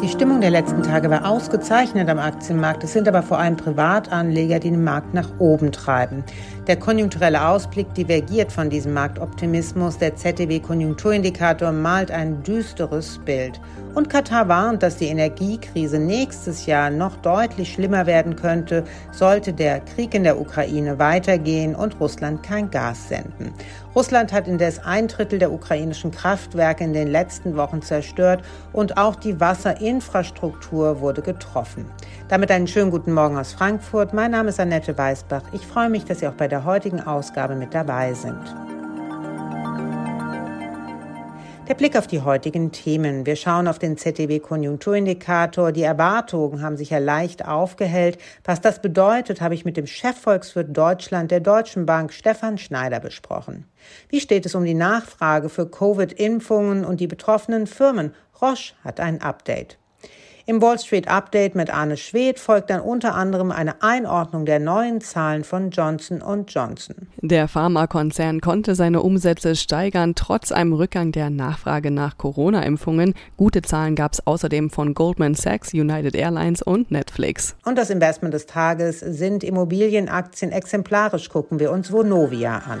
Die Stimmung der letzten Tage war ausgezeichnet am Aktienmarkt. Es sind aber vor allem Privatanleger, die den Markt nach oben treiben. Der konjunkturelle Ausblick divergiert von diesem Marktoptimismus. Der ZDW-Konjunkturindikator malt ein düsteres Bild. Und Katar warnt, dass die Energiekrise nächstes Jahr noch deutlich schlimmer werden könnte, sollte der Krieg in der Ukraine weitergehen und Russland kein Gas senden. Russland hat indes ein Drittel der ukrainischen Kraftwerke in den letzten Wochen zerstört und auch die Wasserinfrastruktur wurde getroffen. Damit einen schönen guten Morgen aus Frankfurt. Mein Name ist Annette Weißbach. Ich freue mich, dass Sie auch bei der heutigen Ausgabe mit dabei sind. Der Blick auf die heutigen Themen. Wir schauen auf den ZDW-Konjunkturindikator. Die Erwartungen haben sich ja leicht aufgehellt. Was das bedeutet, habe ich mit dem Chefvolkswirt Deutschland der Deutschen Bank Stefan Schneider besprochen. Wie steht es um die Nachfrage für Covid-Impfungen und die betroffenen Firmen? Roche hat ein Update. Im Wall Street Update mit Arne Schwedt folgt dann unter anderem eine Einordnung der neuen Zahlen von Johnson Johnson. Der Pharmakonzern konnte seine Umsätze steigern, trotz einem Rückgang der Nachfrage nach Corona-Impfungen. Gute Zahlen gab es außerdem von Goldman Sachs, United Airlines und Netflix. Und das Investment des Tages sind Immobilienaktien. Exemplarisch gucken wir uns Vonovia an.